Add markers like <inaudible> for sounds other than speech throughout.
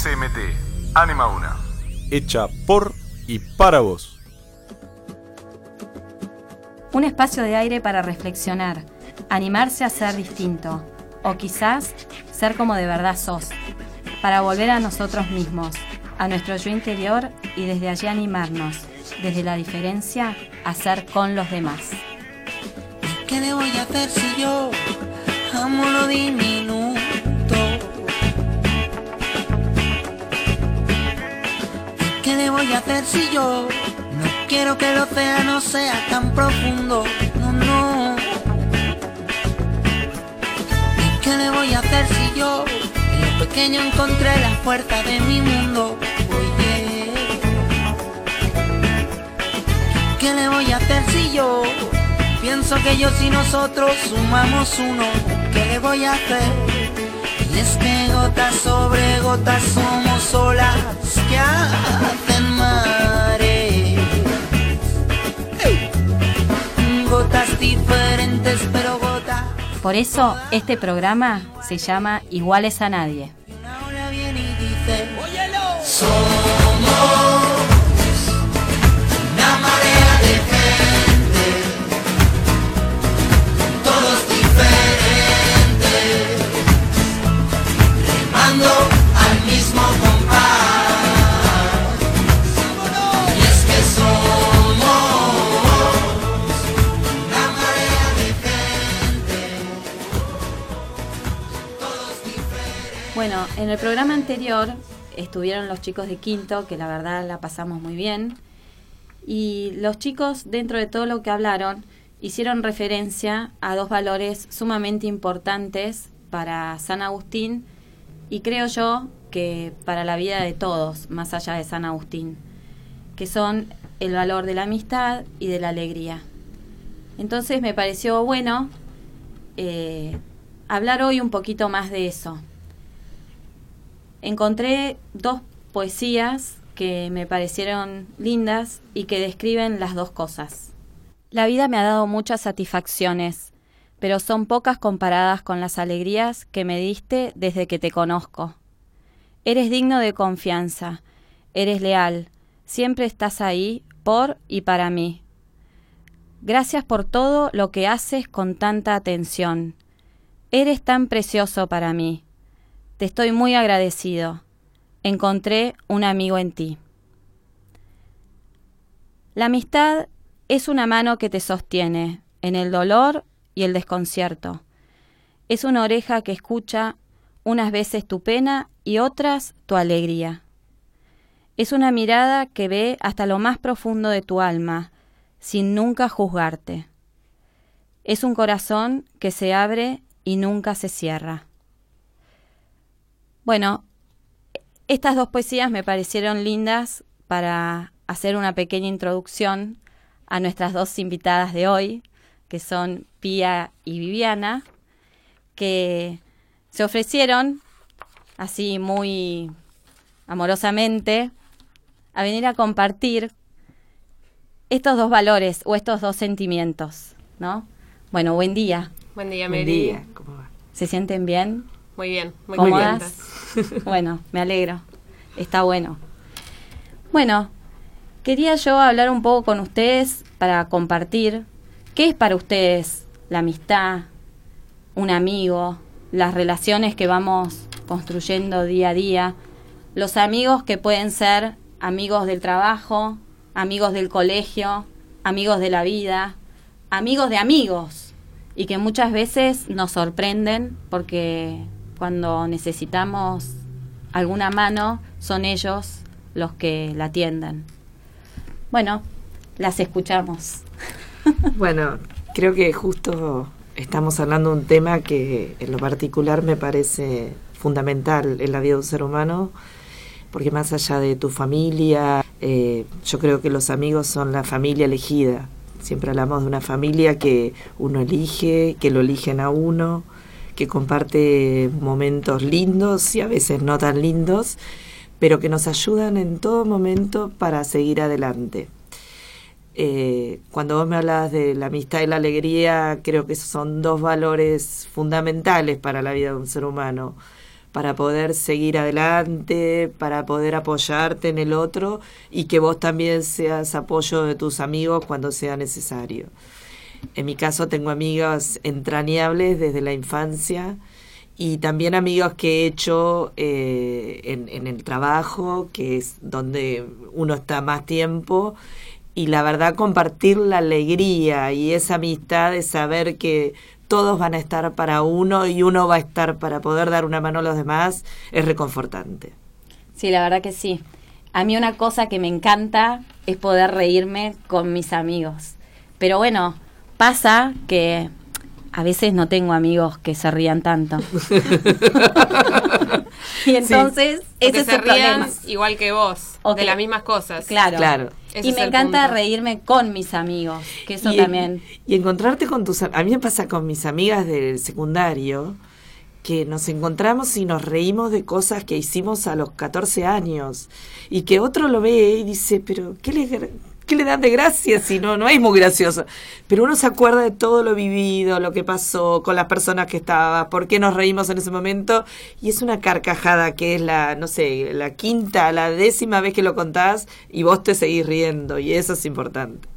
SMT, Anima Una. Hecha por y para vos. Un espacio de aire para reflexionar, animarse a ser distinto, o quizás ser como de verdad sos, para volver a nosotros mismos, a nuestro yo interior y desde allí animarnos, desde la diferencia, a ser con los demás. ¿Qué le voy a hacer si yo amo lo diminuto? Le voy a hacer si yo no quiero que el océano sea tan profundo? No, no. ¿Qué le voy a hacer si yo en lo pequeño encontré la fuerza de mi mundo? Oye. ¿Qué le voy a hacer si yo pienso que yo y nosotros sumamos uno? ¿Qué le voy a hacer? Es que gotas sobre gotas somos olas que hacen mares. Gotas diferentes, pero gotas. Por eso este programa se llama Iguales a Nadie. Una ola viene y dice: Somos Bueno, en el programa anterior estuvieron los chicos de quinto, que la verdad la pasamos muy bien. Y los chicos, dentro de todo lo que hablaron, hicieron referencia a dos valores sumamente importantes para San Agustín y creo yo que para la vida de todos, más allá de San Agustín, que son el valor de la amistad y de la alegría. Entonces me pareció bueno eh, hablar hoy un poquito más de eso. Encontré dos poesías que me parecieron lindas y que describen las dos cosas. La vida me ha dado muchas satisfacciones, pero son pocas comparadas con las alegrías que me diste desde que te conozco. Eres digno de confianza, eres leal, siempre estás ahí por y para mí. Gracias por todo lo que haces con tanta atención. Eres tan precioso para mí. Te estoy muy agradecido. Encontré un amigo en ti. La amistad es una mano que te sostiene en el dolor y el desconcierto. Es una oreja que escucha unas veces tu pena y otras tu alegría. Es una mirada que ve hasta lo más profundo de tu alma, sin nunca juzgarte. Es un corazón que se abre y nunca se cierra. Bueno, estas dos poesías me parecieron lindas para hacer una pequeña introducción a nuestras dos invitadas de hoy, que son Pía y Viviana, que se ofrecieron así muy amorosamente a venir a compartir estos dos valores o estos dos sentimientos, ¿no? Bueno, buen día. Buen día, Buen Mary. día, ¿cómo va? ¿Se sienten bien? Muy bien, muy ¿Cómodas? bueno, me alegro. Está bueno. Bueno, quería yo hablar un poco con ustedes para compartir qué es para ustedes la amistad, un amigo, las relaciones que vamos construyendo día a día, los amigos que pueden ser amigos del trabajo, amigos del colegio, amigos de la vida, amigos de amigos y que muchas veces nos sorprenden porque cuando necesitamos alguna mano son ellos los que la atienden. Bueno, las escuchamos. <laughs> Bueno, creo que justo estamos hablando de un tema que en lo particular me parece fundamental en la vida de un ser humano, porque más allá de tu familia, eh, yo creo que los amigos son la familia elegida. Siempre hablamos de una familia que uno elige, que lo eligen a uno, que comparte momentos lindos y a veces no tan lindos, pero que nos ayudan en todo momento para seguir adelante. Eh, cuando vos me hablabas de la amistad y la alegría, creo que son dos valores fundamentales para la vida de un ser humano, para poder seguir adelante, para poder apoyarte en el otro y que vos también seas apoyo de tus amigos cuando sea necesario. En mi caso tengo amigas entrañables desde la infancia y también amigos que he hecho eh, en, en el trabajo, que es donde uno está más tiempo y la verdad compartir la alegría y esa amistad de saber que todos van a estar para uno y uno va a estar para poder dar una mano a los demás es reconfortante. Sí, la verdad que sí. A mí una cosa que me encanta es poder reírme con mis amigos. Pero bueno, pasa que a veces no tengo amigos que se rían tanto. <laughs> y entonces, ese Que es se el problema. rían igual que vos, O de que- las mismas cosas. Claro. Claro. Ese Y me encanta punto. reírme con mis amigos, que eso y, también. Y encontrarte con tus... A mí me pasa con mis amigas del secundario que nos encontramos y nos reímos de cosas que hicimos a los 14 años y que otro lo ve y dice, pero ¿qué le, gra- qué le dan de gracia si no, no es muy gracioso? Pero uno se acuerda de todo lo vivido, lo que pasó con las personas que estaba, por qué nos reímos en ese momento y es una carcajada que es la, no sé, la quinta, la décima vez que lo contás y vos te seguís riendo y eso es importante.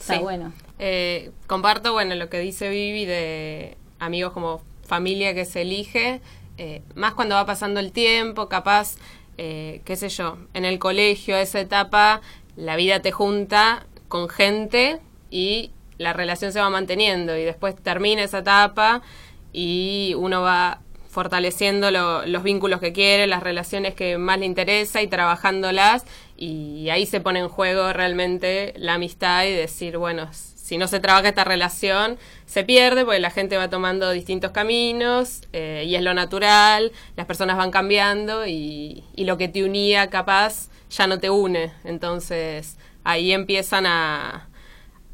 Está Sí. bueno. Eh, comparto, bueno, lo que dice Vivi de amigos como familia que se elige, eh, más cuando va pasando el tiempo, capaz, eh, qué sé yo, en el colegio, esa etapa, la vida te junta con gente y la relación se va manteniendo y después termina esa etapa y uno va fortaleciendo lo- los vínculos que quiere, las relaciones que más le interesa y trabajándolas y ahí se pone en juego realmente la amistad y decir, bueno, si no se trabaja esta relación, se pierde porque la gente va tomando distintos caminos eh, y es lo natural, las personas van cambiando y, y lo que te unía capaz ya no te une. Entonces ahí empiezan a...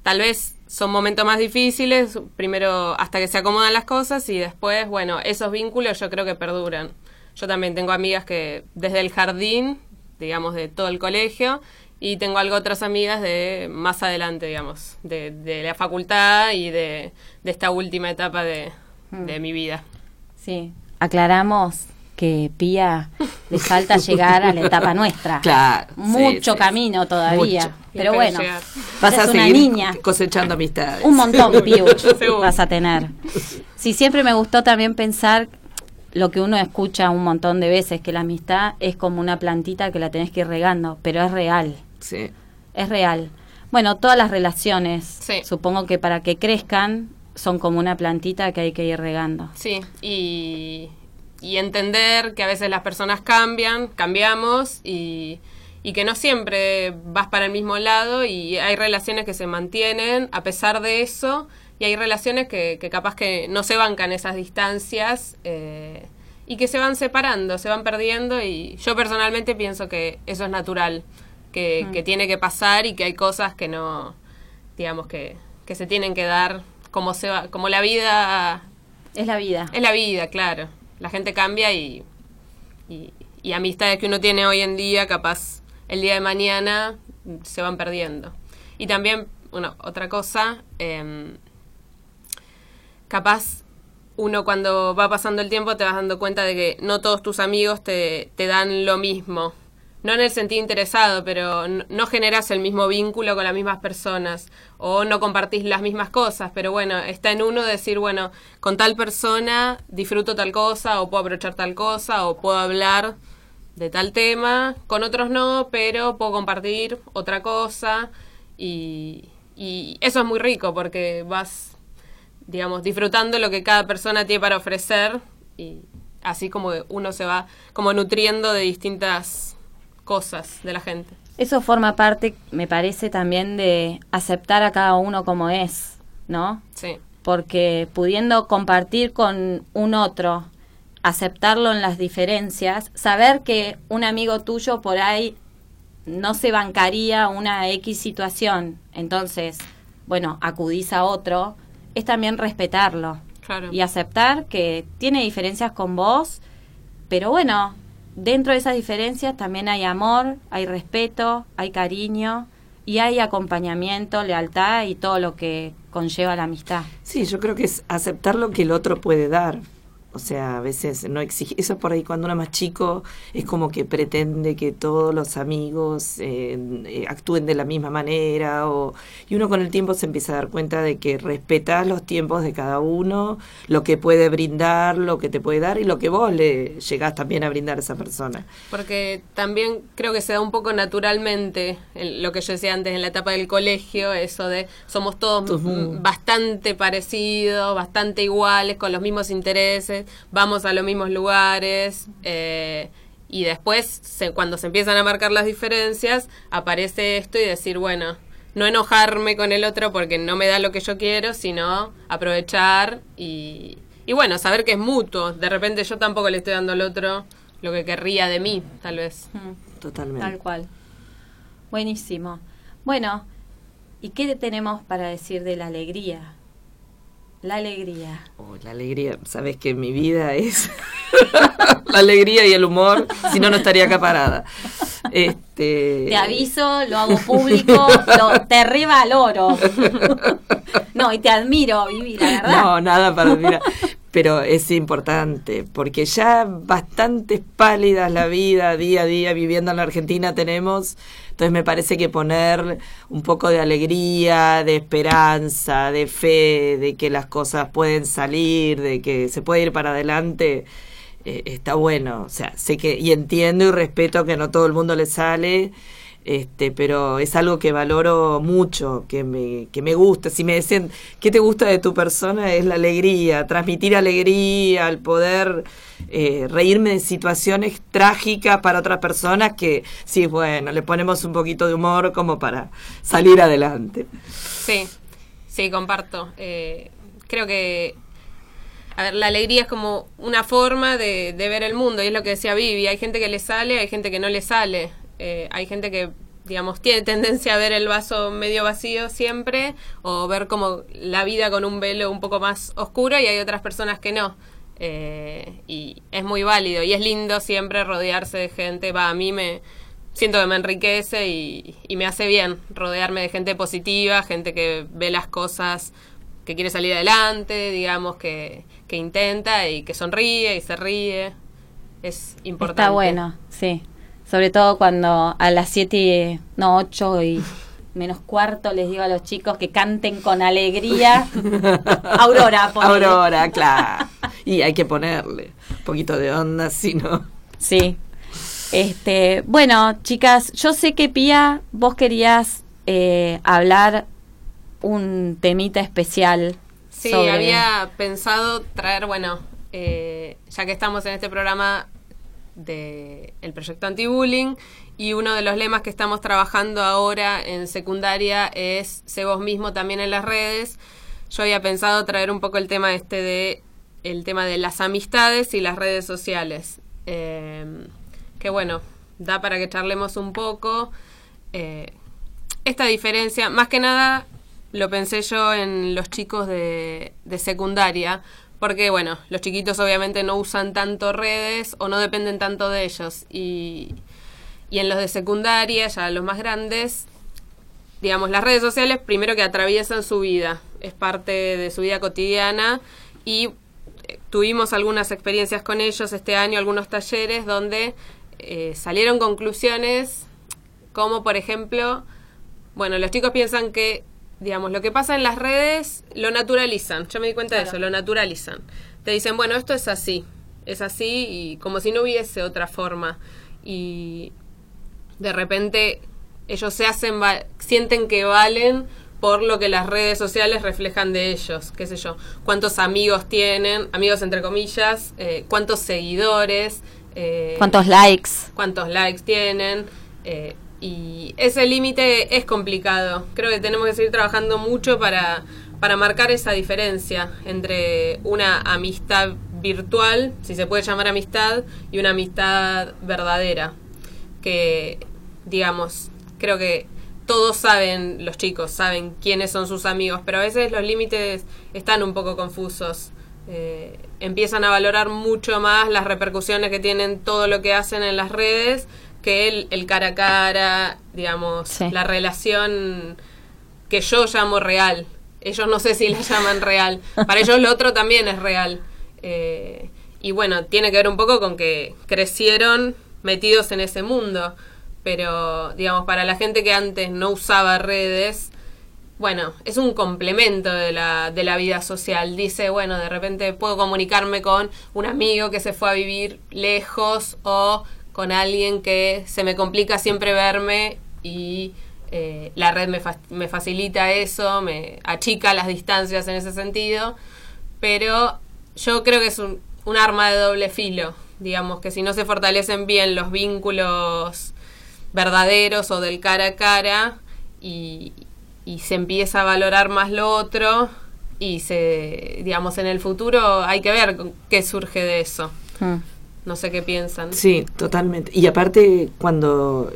Tal vez son momentos más difíciles, primero hasta que se acomodan las cosas y después, bueno, esos vínculos yo creo que perduran. Yo también tengo amigas que desde el jardín, digamos, de todo el colegio, y tengo algo otras amigas de más adelante, digamos, de, de la facultad y de, de esta última etapa de, de mi vida. Sí. Aclaramos que Pía le falta llegar a la etapa nuestra. <laughs> Claro, Mucho sí. camino todavía. Mucho. Pero bueno, llegar. Vas a una seguir niña. cosechando amistades. Un montón, <laughs> Seguro. vas a tener. Sí, siempre me gustó también pensar lo que uno escucha un montón de veces, que la amistad es como una plantita que la tenés que ir regando, pero es real, Sí. es real. Bueno, todas las relaciones, Sí. supongo que para que crezcan, son como una plantita que hay que ir regando. Sí, y, y entender que a veces las personas cambian, cambiamos y, y que no siempre vas para el mismo lado y hay relaciones que se mantienen a pesar de eso y hay relaciones que, que capaz que no se bancan esas distancias eh, y que se van separando, se van perdiendo y yo personalmente pienso que eso es natural, que, que tiene que pasar y que hay cosas que no, digamos que, que se tienen que dar como se va, como la vida Es la vida. es la vida, claro. La gente cambia y, y, amistades que uno tiene hoy en día, capaz el día de mañana se van perdiendo. Y también, bueno, otra cosa, em, capaz uno cuando va pasando el tiempo te vas dando cuenta de que no todos tus amigos te, te dan lo mismo. No en el sentido interesado, pero no generas el mismo vínculo con las mismas personas o no compartís las mismas cosas, pero bueno, está en uno decir, bueno, con tal persona disfruto tal cosa o puedo aprovechar tal cosa o puedo hablar de tal tema, con otros no, pero puedo compartir otra cosa y, y eso es muy rico porque vas digamos, disfrutando lo que cada persona tiene para ofrecer y así como uno se va como nutriendo de distintas cosas de la gente. Eso forma parte, me parece, también de aceptar a cada uno como es, ¿no? Sí, porque pudiendo compartir con un otro, aceptarlo en las diferencias, saber que un amigo tuyo por ahí no se bancaría una X situación, entonces, bueno, acudís a otro, es también respetarlo claro. y aceptar que tiene diferencias con vos, pero bueno, dentro de esas diferencias también hay amor, hay respeto, hay cariño y hay acompañamiento, lealtad y todo lo que conlleva la amistad. Sí, yo creo que es aceptar lo que el otro puede dar. O sea, a veces no exige. Eso por ahí cuando uno es más chico es como que pretende que todos los amigos eh, actúen de la misma manera. O, y uno con el tiempo se empieza a dar cuenta de que respetas los tiempos de cada uno, lo que puede brindar, lo que te puede dar y lo que vos le llegás también a brindar a esa persona. Porque también creo que se da un poco naturalmente en lo que yo decía antes en la etapa del colegio, eso de somos todos bastante parecidos, bastante iguales, con los mismos intereses, vamos a los mismos lugares. eh, y después, se- cuando se empiezan a marcar las diferencias, aparece esto y decir, bueno, no enojarme con el otro porque no me da lo que yo quiero, sino aprovechar y, y bueno, saber que es mutuo. De repente yo tampoco le estoy dando al otro lo que querría de mí, tal vez. Mm, Totalmente. Tal cual. Buenísimo. Bueno, ¿y qué tenemos para decir de la alegría? La alegría. Oh, la alegría, sabes que mi vida es <laughs> la alegría y el humor, si no, no estaría acá parada. Este, Te aviso, lo hago público, lo, te revaloro. <laughs> No, y te admiro, Vivi, la verdad. No, nada para mira, pero es importante porque ya bastantes pálidas la vida día a día viviendo en la Argentina tenemos, entonces me parece que poner un poco de alegría, de esperanza, de fe, de que las cosas pueden salir, de que se puede ir para adelante. eh, está bueno, o sea, sé que y entiendo y respeto que no todo el mundo le sale, este, pero es algo que valoro mucho, que me, que me gusta. Si me decían, ¿qué te gusta de tu persona? Es la alegría, transmitir alegría, el poder eh, reírme de situaciones trágicas para otras personas que, sí, bueno, le ponemos un poquito de humor como para salir adelante. Sí, sí, comparto. Eh, creo que, a ver, la alegría es como una forma de, de ver el mundo, y es lo que decía Vivi, hay gente que le sale, hay gente que no le sale, Eh, hay gente que, digamos, tiene tendencia a ver el vaso medio vacío siempre, o ver como la vida con un velo un poco más oscuro, y hay otras personas que no. Eh, y es muy válido, y es lindo siempre rodearse de gente, va, a mí me, siento que me enriquece y, y me hace bien rodearme de gente positiva, gente que ve las cosas, que quiere salir adelante, digamos, que, que intenta y que sonríe y se ríe. Es importante. Está bueno, sí. Sobre todo cuando a las 7, no, 8 y menos cuarto les digo a los chicos que canten con alegría. <laughs> Aurora, ponele. Aurora, claro. Y hay que ponerle un poquito de onda, si no. Sí. Este, bueno, chicas, yo sé que Pía, vos querías eh, hablar un temita especial. Sí, sobre- había pensado traer, bueno, eh, ya que estamos en este programa de el proyecto anti-bullying y uno de los lemas que estamos trabajando ahora en secundaria es sé vos mismo también en las redes. Yo había pensado traer un poco el tema este de el tema de las amistades y las redes sociales. Eh, que bueno, da para que charlemos un poco. Eh, esta diferencia, más que nada lo pensé yo en los chicos de, de secundaria, porque bueno, los chiquitos obviamente no usan tanto redes o no dependen tanto de ellos. Y, y en los de secundaria, ya los más grandes, digamos, las redes sociales primero que atraviesan su vida, es parte de su vida cotidiana y eh, tuvimos algunas experiencias con ellos este año, algunos talleres donde eh, salieron conclusiones como por ejemplo, bueno, los chicos piensan que, digamos, lo que pasa en las redes lo naturalizan. Yo me di cuenta de eso, lo naturalizan. Te dicen, bueno, esto es así, es así y como si no hubiese otra forma. Y de repente ellos se hacen, va- sienten que valen por lo que las redes sociales reflejan de ellos, qué sé yo, cuántos amigos tienen, amigos entre comillas, eh, cuántos seguidores, eh, ¿Cuántos likes? cuántos likes tienen. eh, y ese límite es complicado. Creo que tenemos que seguir trabajando mucho para, para marcar esa diferencia entre una amistad virtual, si se puede llamar amistad, y una amistad verdadera. Que, digamos, creo que todos saben, los chicos saben quiénes son sus amigos, pero a veces los límites están un poco confusos. Eh, empiezan a valorar mucho más las repercusiones que tienen todo lo que hacen en las redes que el, el cara a cara, digamos, Sí. la relación que yo llamo real. Ellos no sé si la <laughs> llaman real. Para ellos lo otro también es real. Eh, y bueno, tiene que ver un poco con que crecieron metidos en ese mundo. Pero, digamos, para la gente que antes no usaba redes, bueno, es un complemento de la, de la vida social. Dice, bueno, de repente puedo comunicarme con un amigo que se fue a vivir lejos o con alguien que se me complica siempre verme y eh, la red me, me facilita eso, me achica las distancias en ese sentido, pero yo creo que es un, arma de doble filo, digamos que si no se fortalecen bien los vínculos verdaderos o del cara a cara y, se empieza a valorar más lo otro y se, digamos, en el futuro hay que ver qué surge de eso. Mm. No sé qué piensan. Sí, totalmente. Y aparte, cuando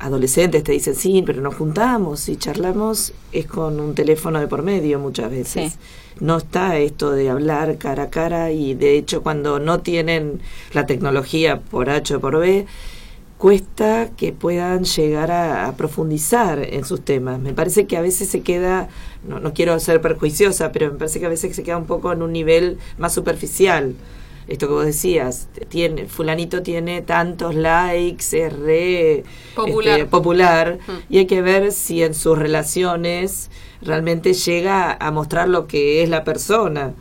adolescentes te dicen, sí, pero nos juntamos y charlamos, es con un teléfono de por medio muchas veces. Sí. No está esto de hablar cara a cara y de hecho cuando no tienen la tecnología por H o por B, cuesta que puedan llegar a, a profundizar en sus temas. Me parece que a veces se queda, no, no quiero ser perjuiciosa, pero me parece que a veces se queda un poco en un nivel más superficial esto que vos decías, tiene, fulanito tiene tantos likes, es re Popular. este, popular Mm. y hay que ver si en sus relaciones realmente llega a mostrar lo que es la persona.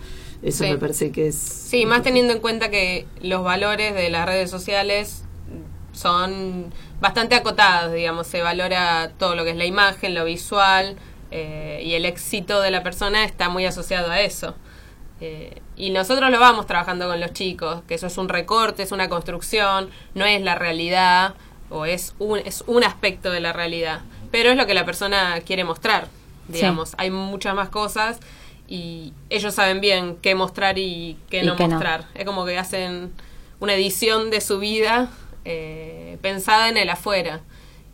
Eso Sí. me parece que es... Sí, más teniendo en cuenta que los valores de las redes sociales son bastante acotados, digamos, se valora todo lo que es la imagen, lo visual, eh, y el éxito de la persona está muy asociado a eso. Eh, y nosotros lo vamos trabajando con los chicos, que eso es un recorte, es una construcción, no es la realidad, o es un, es un aspecto de la realidad, pero es lo que la persona quiere mostrar, digamos. Hay muchas más cosas y ellos saben bien qué mostrar y qué Y no qué no. mostrar. Es como que hacen una edición de su vida eh, pensada en el afuera.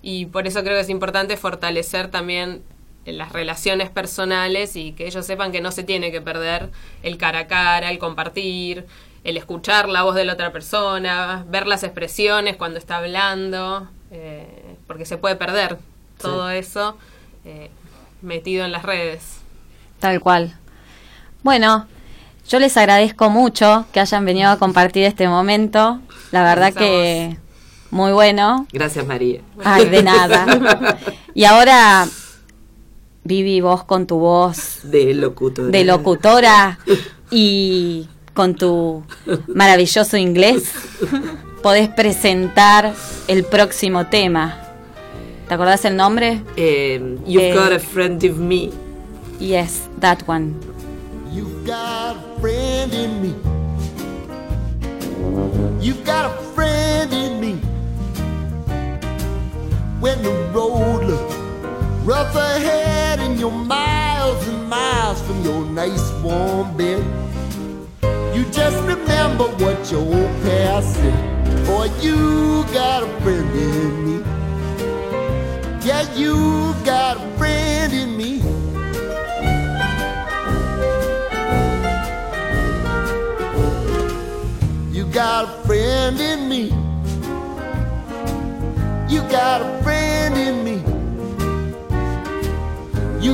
Y por eso creo que es importante fortalecer también las relaciones personales y que ellos sepan que no se tiene que perder el cara a cara, el compartir, el escuchar la voz de la otra persona, ver las expresiones cuando está hablando, eh, porque se puede perder todo eso eh, metido en las redes. Tal cual. Bueno, yo les agradezco mucho que hayan venido a compartir este momento. La verdad Gracias que muy bueno. Gracias María. Ay, de nada. <laughs> Y ahora, Vivi, vos con tu voz De locutora. de locutora y con tu maravilloso inglés, <laughs> podés presentar el próximo tema. ¿Te acordás el nombre? Eh, you've Eh. got a friend of me. Yes, that one. You've got a friend in me. You've got a friend in me. When the road looks rough ahead and you're miles and miles from your nice warm bed, you just remember what your old past said. Boy, you got a friend in me. Yeah, you got a friend in me. You got a friend in me. You got a friend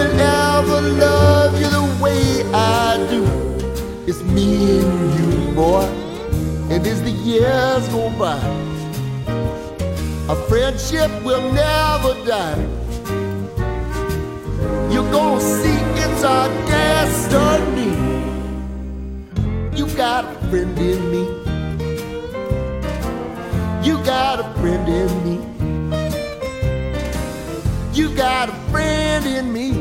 will ever love you the way I do. It's me and you, boy, and as the years go by, our friendship will never die. You're gonna see it's our destiny. You got a friend in me. You got a friend in me. You got a friend in me.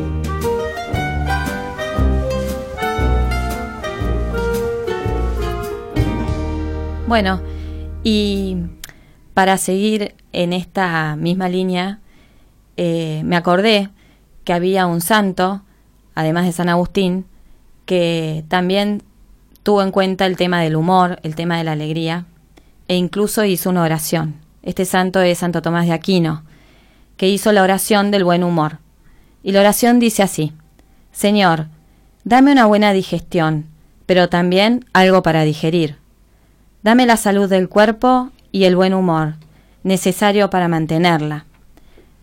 Bueno, y para seguir en esta misma línea, eh, me acordé que había un santo, además de San Agustín, que también tuvo en cuenta el tema del humor, el tema de la alegría, e incluso hizo una oración. Este santo es Santo Tomás de Aquino, que hizo la oración del buen humor. Y la oración dice así, Señor, dame una buena digestión, pero también algo para digerir. Dame la salud del cuerpo y el buen humor, necesario para mantenerla.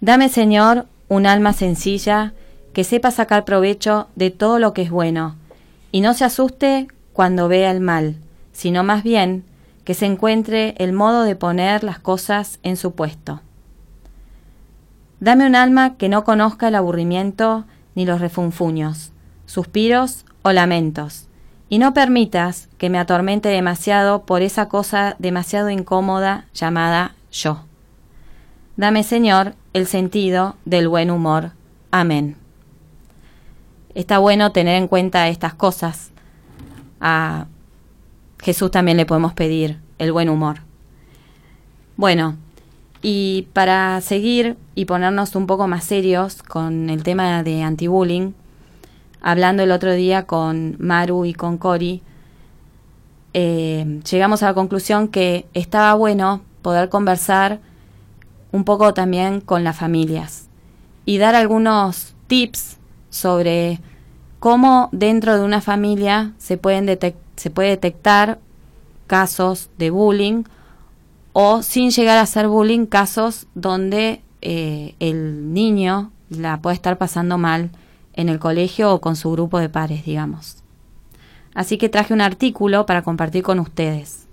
Dame, Señor, un alma sencilla que sepa sacar provecho de todo lo que es bueno, y no se asuste cuando vea el mal, sino más bien que se encuentre el modo de poner las cosas en su puesto. Dame un alma que no conozca el aburrimiento ni los refunfuños, suspiros o lamentos, y no permitas que me atormente demasiado por esa cosa demasiado incómoda llamada yo. Dame, Señor, el sentido del buen humor. Amén. Está bueno tener en cuenta estas cosas. A Jesús también le podemos pedir el buen humor. Bueno, y para seguir y ponernos un poco más serios con el tema de anti-bullying, hablando el otro día con Maru y con Cori, eh, llegamos a la conclusión que estaba bueno poder conversar un poco también con las familias y dar algunos tips sobre cómo dentro de una familia se, pueden se puede detectar casos de bullying o sin llegar a ser bullying, casos donde eh, el niño la puede estar pasando mal en el colegio o con su grupo de pares, digamos. Así que traje un artículo para compartir con ustedes.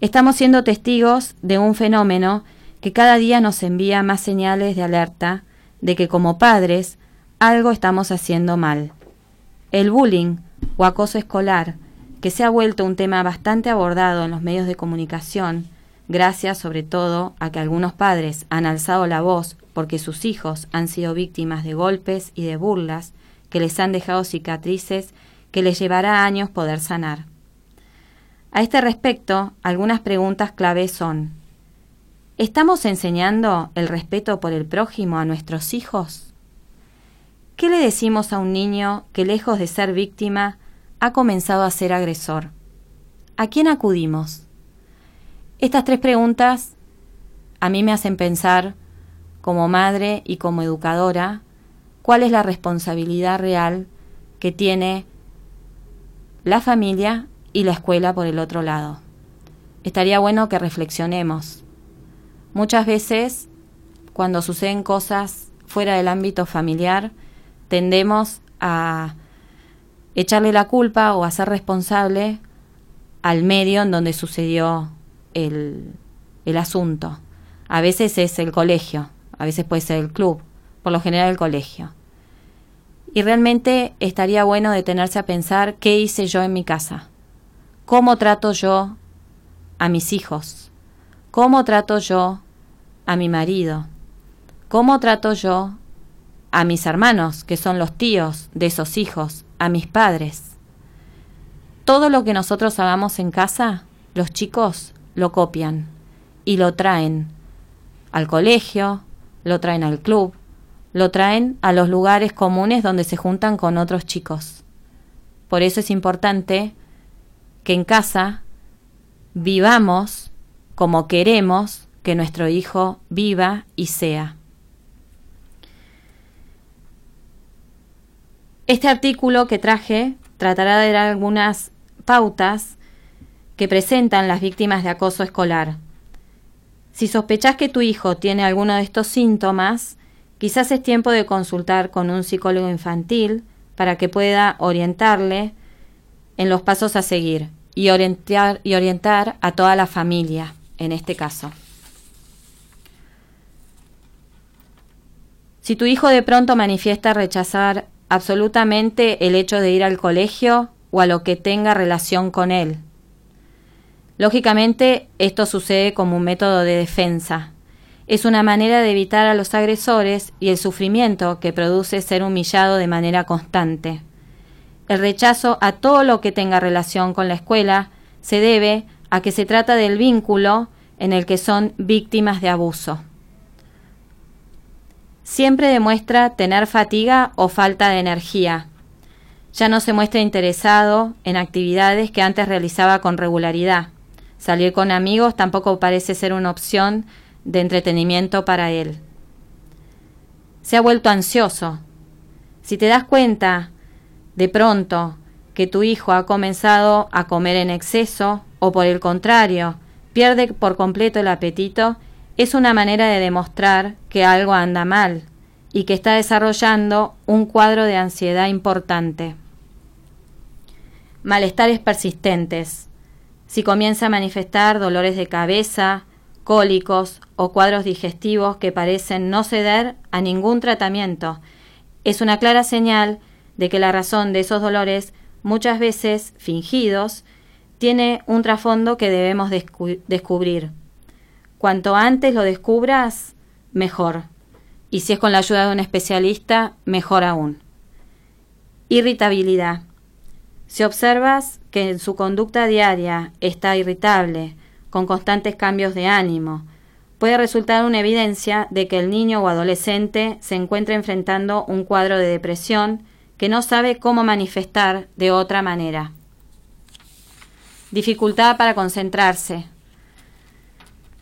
Estamos siendo testigos de un fenómeno que cada día nos envía más señales de alerta de que como padres algo estamos haciendo mal. El bullying o acoso escolar, que se ha vuelto un tema bastante abordado en los medios de comunicación, gracias sobre todo a que algunos padres han alzado la voz porque sus hijos han sido víctimas de golpes y de burlas que les han dejado cicatrices que les llevará años poder sanar. A este respecto, algunas preguntas clave son, ¿estamos enseñando el respeto por el prójimo a nuestros hijos? ¿Qué le decimos a un niño que lejos de ser víctima ha comenzado a ser agresor? ¿A quién acudimos? Estas tres preguntas a mí me hacen pensar como madre y como educadora, cuál es la responsabilidad real que tiene la familia y la escuela por el otro lado. Estaría bueno que reflexionemos. Muchas veces, cuando suceden cosas fuera del ámbito familiar, tendemos a echarle la culpa o a ser responsable al medio en donde sucedió el, el asunto. A veces es el colegio, a veces puede ser el club, por lo general el colegio. Y realmente estaría bueno detenerse a pensar qué hice yo en mi casa, cómo trato yo a mis hijos, cómo trato yo a mi marido, cómo trato yo a mis hermanos, que son los tíos de esos hijos, a mis padres. Todo lo que nosotros hagamos en casa, los chicos lo copian y lo traen al colegio, lo traen al club, lo traen a los lugares comunes donde se juntan con otros chicos. Por eso es importante que en casa vivamos como queremos que nuestro hijo viva y sea. Este artículo que traje tratará de dar algunas pautas que presentan las víctimas de acoso escolar si sospechas que tu hijo tiene alguno de estos síntomas, quizás es tiempo de consultar con un psicólogo infantil para que pueda orientarle en los pasos a seguir y orientar, y orientar a toda la familia en este caso. Si tu hijo de pronto manifiesta rechazar absolutamente el hecho de ir al colegio o a lo que tenga relación con él, Lógicamente, esto sucede como un método de defensa. Es una manera de evitar a los agresores y el sufrimiento que produce ser humillado de manera constante. El rechazo a todo lo que tenga relación con la escuela se debe a que se trata del vínculo en el que son víctimas de abuso. Siempre demuestra tener fatiga o falta de energía. Ya no se muestra interesado en actividades que antes realizaba con regularidad. Salir con amigos tampoco parece ser una opción de entretenimiento para él. Se ha vuelto ansioso. Si te das cuenta, de pronto, que tu hijo ha comenzado a comer en exceso o por el contrario, pierde por completo el apetito, es una manera de demostrar que algo anda mal y que está desarrollando un cuadro de ansiedad importante. Malestares persistentes. Si comienza a manifestar dolores de cabeza, cólicos o cuadros digestivos que parecen no ceder a ningún tratamiento, es una clara señal de que la razón de esos dolores, muchas veces fingidos, tiene un trasfondo que debemos descubrir. Cuanto antes lo descubras, mejor. Y si es con la ayuda de un especialista, mejor aún. Irritabilidad. Si observas que en su conducta diaria está irritable, con constantes cambios de ánimo, puede resultar una evidencia de que el niño o adolescente se encuentra enfrentando un cuadro de depresión que no sabe cómo manifestar de otra manera. Dificultad para concentrarse.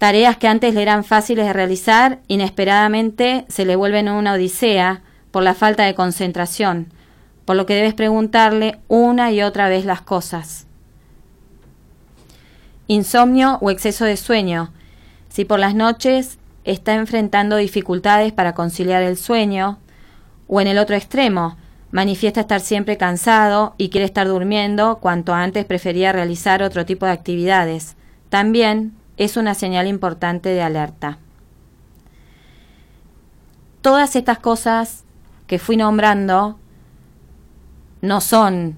Tareas que antes le eran fáciles de realizar, inesperadamente se le vuelven una odisea por la falta de concentración, por lo que debes preguntarle una y otra vez las cosas insomnio o exceso de sueño. Si por las noches está enfrentando dificultades para conciliar el sueño, o en el otro extremo, manifiesta estar siempre cansado y quiere estar durmiendo cuanto antes prefería realizar otro tipo de actividades. También es una señal importante de alerta. Todas estas cosas que fui nombrando no son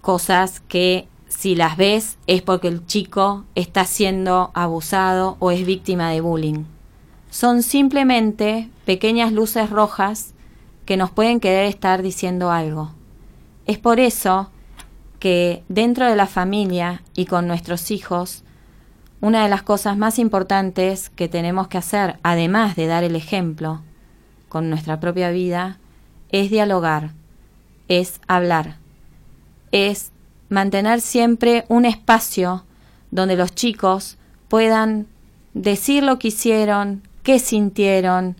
cosas que si las ves es porque el chico está siendo abusado o es víctima de bullying. Son simplemente pequeñas luces rojas que nos pueden querer estar diciendo algo. Es por eso que dentro de la familia y con nuestros hijos, una de las cosas más importantes que tenemos que hacer, además de dar el ejemplo con nuestra propia vida, es dialogar, es hablar, es mantener siempre un espacio donde los chicos puedan decir lo que hicieron, qué sintieron,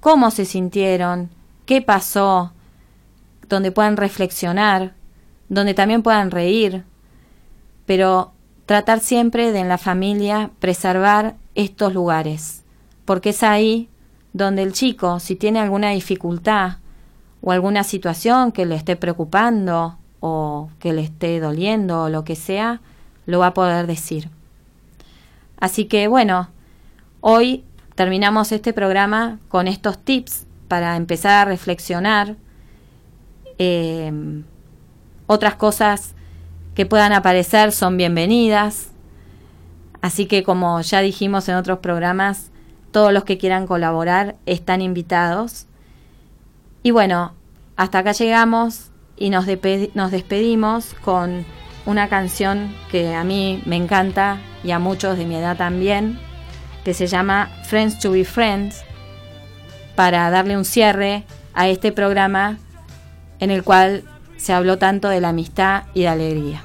cómo se sintieron, qué pasó, donde puedan reflexionar, donde también puedan reír, pero tratar siempre de en la familia preservar estos lugares, porque es ahí donde el chico, si tiene alguna dificultad o alguna situación que le esté preocupando o que le esté doliendo o lo que sea, lo va a poder decir. Así que bueno, hoy terminamos este programa con estos tips para empezar a reflexionar. Em, otras cosas que puedan aparecer son bienvenidas. Así que como ya dijimos en otros programas, todos los que quieran colaborar están invitados. Y bueno, hasta acá llegamos y nos, nos despedimos con una canción que a mí me encanta y a muchos de mi edad también, que se llama Friends to be Friends, para darle un cierre a este programa en el cual se habló tanto de la amistad y de alegría.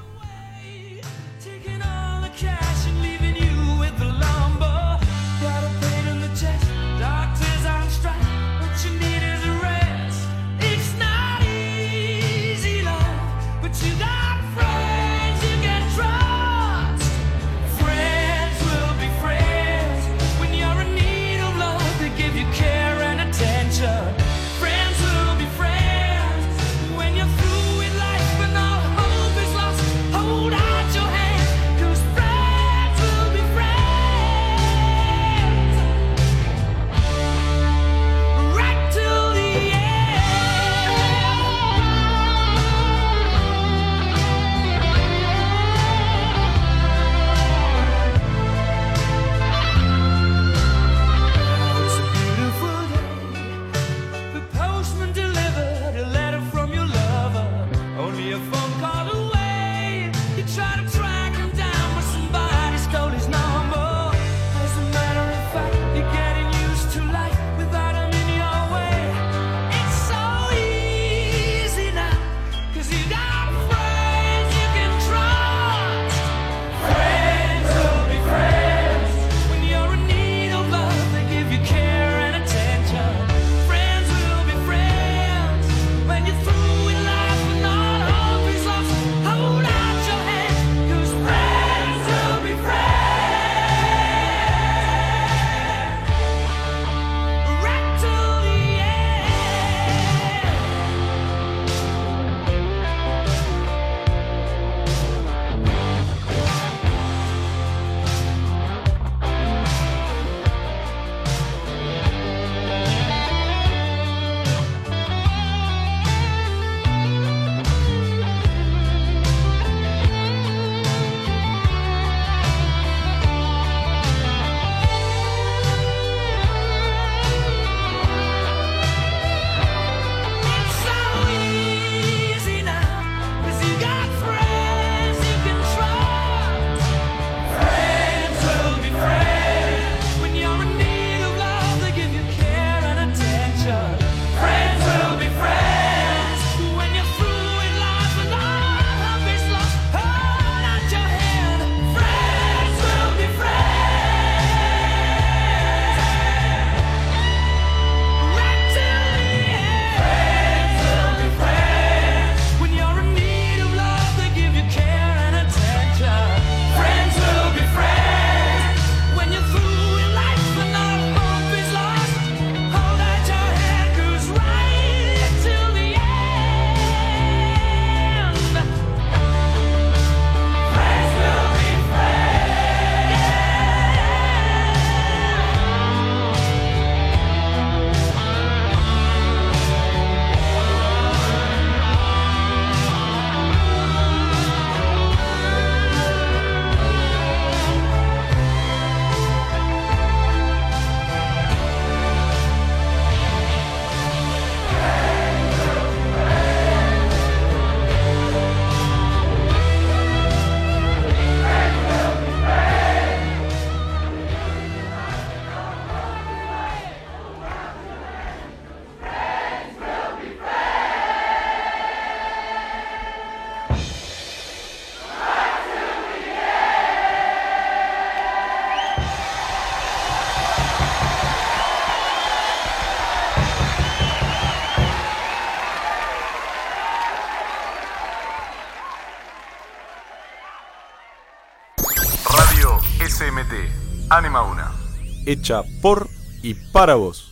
Hecha por y para vos.